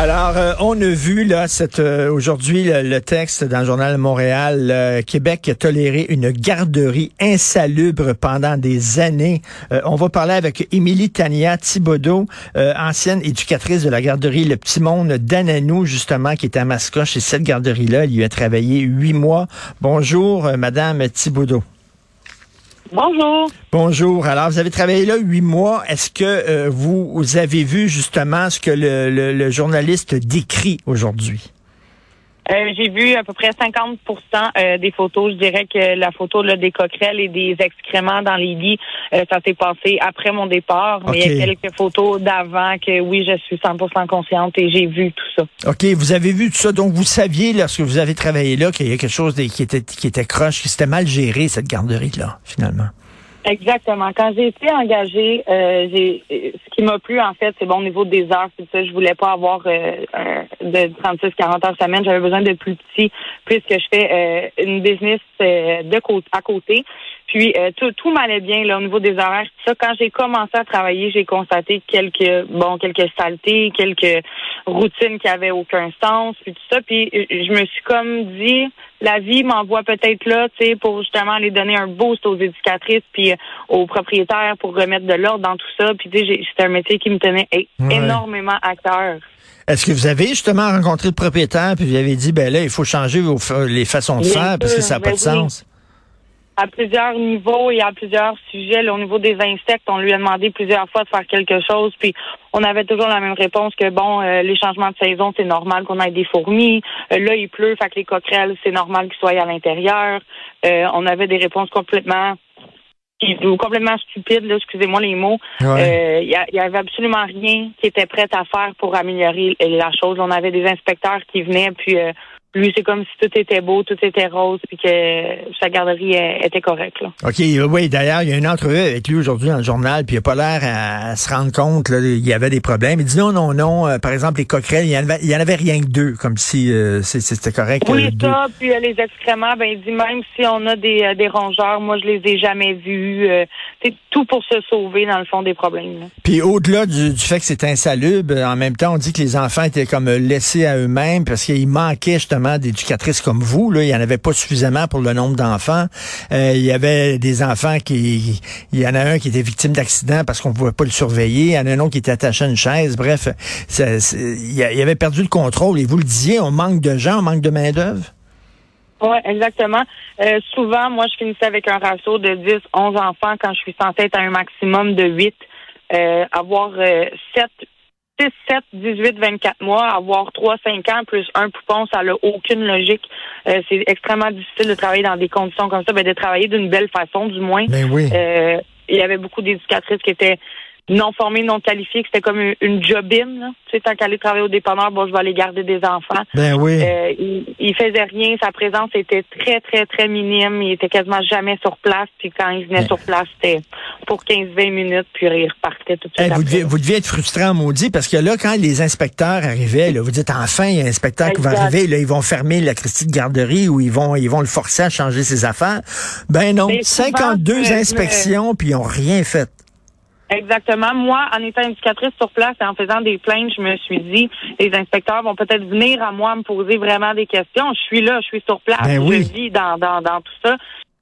Alors, euh, on a vu là cette euh, aujourd'hui le, texte dans le journal Montréal. euh, Québec a toléré une garderie insalubre pendant des années. On va parler avec Émilie Tania Thibodeau, ancienne éducatrice de la garderie Le Petit Monde d'Ananou, justement, qui est à Mascoche. Et cette garderie-là, elle y a travaillé huit mois. Bonjour, Madame Thibodeau. Bonjour. Bonjour. Alors, vous avez travaillé là huit mois. Est-ce que euh, vous, avez vu justement ce que le journaliste décrit aujourd'hui? Euh, J'ai vu à peu près 50% euh, des photos. Je dirais que la photo là, des coquerelles et des excréments dans les lits, euh, ça s'est passé après mon départ. Mais il y a quelques photos d'avant que oui, je suis 100 consciente et j'ai vu tout ça. OK, vous avez vu tout ça. Donc, vous saviez, lorsque vous avez travaillé là, qu'il y a quelque chose de- qui était, qui était croche, que c'était mal géré, cette garderie-là, finalement. Exactement. Quand j'ai été engagée, euh, j'ai euh, qui m'a plu en fait, c'est bon au niveau des heures, c'est ça. Je voulais pas avoir euh, de 36-40 heures semaine. J'avais besoin de plus petit puisque je fais euh, une business euh, de à côté. Puis euh, tout, tout m'allait bien là au niveau des horaires. Tout ça, quand j'ai commencé à travailler, j'ai constaté quelques bon quelques saletés, quelques routines qui avaient aucun sens, puis tout ça. Puis euh, je me suis comme dit, la vie m'envoie peut-être là, tu sais, pour justement aller donner un boost aux éducatrices puis euh, aux propriétaires pour remettre de l'ordre dans tout ça. Puis tu sais, j'ai- c'était un métier qui me tenait Ouais. énormément à cœur. Est-ce que vous avez justement rencontré le propriétaire puis vous avez dit, ben là, il faut changer vos les façons de Bien faire parce que ça n'a pas ben de oui. sens? À plusieurs niveaux et à plusieurs sujets. Là, au niveau des insectes, on lui a demandé plusieurs fois de faire quelque chose, puis on avait toujours la même réponse que bon, euh, les changements de saison, c'est normal qu'on ait des fourmis. Euh, là, il pleut, fait que les coquerelles, c'est normal qu'ils soient à l'intérieur. Euh, on avait des réponses complètement ou complètement stupides, là, excusez-moi les mots. Ouais. Euh, Il y, a- il y avait absolument rien qui était prêt à faire pour améliorer la chose. On avait des inspecteurs qui venaient, puis euh, lui, c'est comme si tout était beau, tout était rose, puis que sa garderie était correcte. OK, euh, oui, d'ailleurs, il y a une entrevue avec lui aujourd'hui dans le journal, puis il n'a pas l'air à, à se rendre compte là, il y avait des problèmes. Il dit non, non, non. euh, par exemple, les coquerelles, il y en en avait rien que deux, comme si euh, c'était correct. Oui, deux. ça, puis euh, les excréments, ben il dit même si on a des, des rongeurs, moi je les ai jamais vus. c'est tout pour se sauver dans le fond des problèmes. là. Puis au-delà du, du fait que c'est insalubre, en même temps, on dit que les enfants étaient comme laissés à eux-mêmes parce qu'il manquait justement d'éducatrices comme vous. Là. Il n'y en avait pas suffisamment pour le nombre d'enfants. Euh, il y avait des enfants qui... Il y en a un qui était victime d'accident parce qu'on ne pouvait pas le surveiller. Il y en a un autre qui était attaché à une chaise. Bref, ça- il avait perdu le contrôle. Et vous le disiez, on manque de gens, on manque de main-d'œuvre? Oui, exactement. Euh, souvent, moi, je finissais avec un ratio de 10, 11 enfants quand je suis censée être à un maximum de 8. Euh, avoir euh, 7, 6, 7, 18, 24 mois, avoir 3, 5 ans plus un poupon, ça n'a aucune logique. Euh, c'est extrêmement difficile de travailler dans des conditions comme ça, ben, de travailler d'une belle façon, du moins. Ben oui. Euh, il y avait beaucoup d'éducatrices qui étaient non formées, non qualifiées, que c'était comme une, une jobine. Là. Tu sais, tant qu'aller travailler au dépanneur, bon, je vais aller garder des enfants. Ben oui. Euh, il, il faisait rien, sa présence était très, très, très minime. Il était quasiment jamais sur place. Puis quand il venait Mais- sur place, c'était pour 15-20 minutes, puis il repartait tout de suite. Hey, vous, deviez, vous deviez être frustrant, maudit, parce que là, quand les inspecteurs arrivaient, là, vous dites enfin, il y a un inspecteur qui va arriver, là, ils vont fermer la Christie de garderie ou ils vont, ils vont le forcer à changer ses affaires. Ben non, souvent, 52 je me- inspections, puis ils ont rien fait. Exactement. Moi, en étant éducatrice sur place et en faisant des plaintes, je me suis dit, les inspecteurs vont peut-être venir à moi me poser vraiment des questions. Je suis là, je suis sur place, Ben oui. je vis dans, dans, dans tout ça.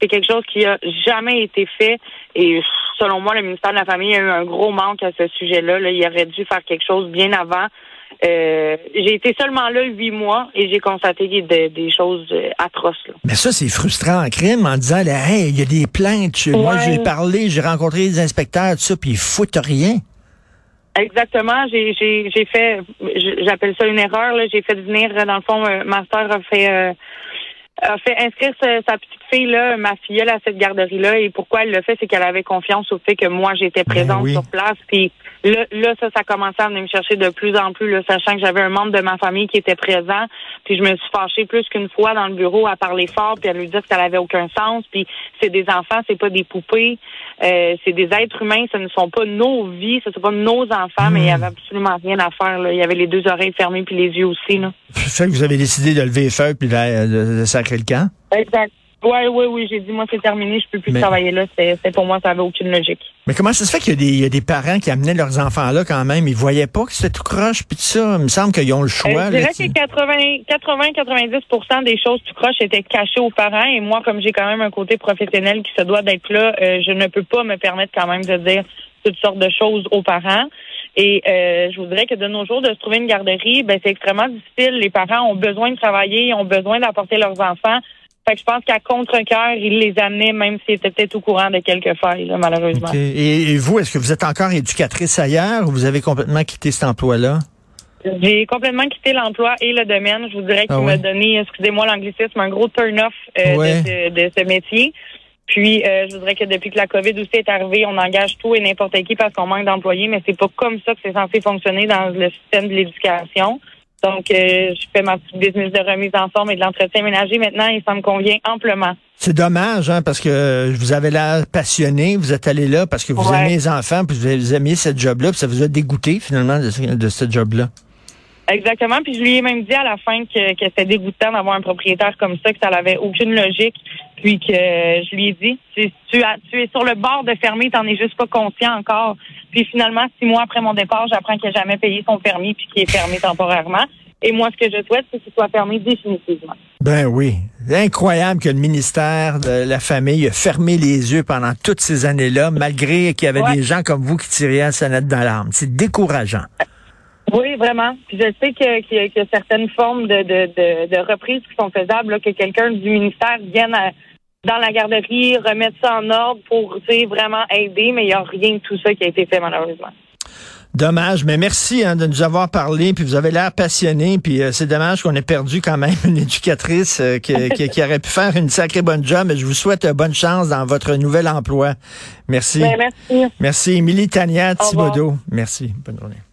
C'est quelque chose qui a jamais été fait. Et selon moi, le ministère de la Famille a eu un gros manque à ce sujet-là. Là. Il aurait dû faire quelque chose bien avant. Euh, j'ai été seulement là huit mois et j'ai constaté des, des choses euh, atroces. Là. Mais ça, c'est frustrant en crime en disant, là, hey, il y a des plaintes. Moi, j'ai parlé, j'ai rencontré des inspecteurs, tout ça, puis ils foutent rien. Exactement. J'ai fait j'appelle ça une erreur. J'ai fait venir dans le fond ma sœur a fait euh, a fait inscrire sa, sa petite fille là, ma filleule à cette garderie là. Et pourquoi elle l'a fait, c'est qu'elle avait confiance au fait que moi j'étais présente oui. sur place. Puis là, là ça ça commençait à venir me chercher de plus en plus, là, sachant que j'avais un membre de ma famille qui était présent. Puis je me suis fâchée plus qu'une fois dans le bureau à parler fort puis à lui dire que ça n'avait aucun sens. Puis c'est des enfants, c'est pas des poupées, euh, c'est des êtres humains. Ce ne sont pas nos vies, ce ne sont pas nos enfants. Mais il y avait absolument rien à faire. Là. Il y avait les deux oreilles fermées puis les yeux aussi. Là. Fait que vous avez décidé de lever les feuilles puis de, de- de sacrer le camp? Exact. Oui, oui, oui. J'ai dit, moi, c'est terminé, je peux plus travailler là. C'est pour moi, ça n'avait aucune logique. Mais comment ça se fait qu'il y, a des parents qui amenaient leurs enfants là quand même? Ils voyaient pas que c'était tout croche, puis tout ça. Il me semble qu'ils ont le choix. je dirais que 80-90% des choses tout croche étaient cachées aux parents. Et moi, comme j'ai quand même un côté professionnel qui se doit d'être là, euh, je ne peux pas me permettre quand même de dire toutes sortes de choses aux parents. Et euh, je voudrais que de nos jours, de se trouver une garderie, ben, c'est extrêmement difficile. Les parents ont besoin de travailler, ils ont besoin d'apporter leurs enfants. Fait que je pense qu'à contre-cœur, ils les amenaient, même s'ils étaient peut-être au courant de quelques failles, malheureusement. Et, vous, est-ce que vous êtes encore éducatrice ailleurs ou vous avez complètement quitté cet emploi-là? J'ai complètement quitté l'emploi et le domaine. Je vous dirais qu'il ah m'a donné, excusez-moi l'anglicisme, un gros turn-off euh, de, ce métier. Puis, euh, je voudrais que depuis que la COVID aussi est arrivée, on engage tout et n'importe qui parce qu'on manque d'employés, mais c'est pas comme ça que c'est censé fonctionner dans le système de l'éducation. Donc, euh, je fais ma petite business de remise en forme et de l'entretien ménager maintenant et ça me convient amplement. C'est dommage, hein, parce que vous avez l'air passionné, vous êtes allé là parce que vous aimez les enfants, puis vous aimiez cette job-là, puis ça vous a dégoûté finalement de, de ce job-là. Exactement. Puis je lui ai même dit à la fin que, que c'était dégoûtant d'avoir un propriétaire comme ça, que ça n'avait aucune logique. Puis que je lui ai dit, tu, tu, tu es sur le bord de fermer, t'en es juste pas conscient encore. Puis finalement, six mois après mon départ, j'apprends qu'il n'a jamais payé son permis puis qu'il est fermé temporairement. Et moi, ce que je souhaite, c'est qu'il soit fermé définitivement. Ben oui. Incroyable que le ministère de la Famille a fermé les yeux pendant toutes ces années-là, malgré qu'il y avait des gens comme vous qui tiraient la sonnette d'alarme. C'est décourageant. Oui, vraiment. Puis je sais qu'il y, a certaines formes de, de, de, reprises qui sont faisables, que quelqu'un du ministère vienne dans la garderie, remettre ça en ordre pour vraiment aider, mais il n'y a rien de tout ça qui a été fait malheureusement. Dommage, mais merci hein, de nous avoir parlé, puis vous avez l'air passionné, puis euh, c'est dommage qu'on ait perdu quand même une éducatrice euh, qui, qui, aurait pu faire une sacrée bonne job, mais je vous souhaite bonne chance dans votre nouvel emploi. Merci. Ben, merci. Merci. Émilie Tania Thibodeau. Merci. Bonne journée.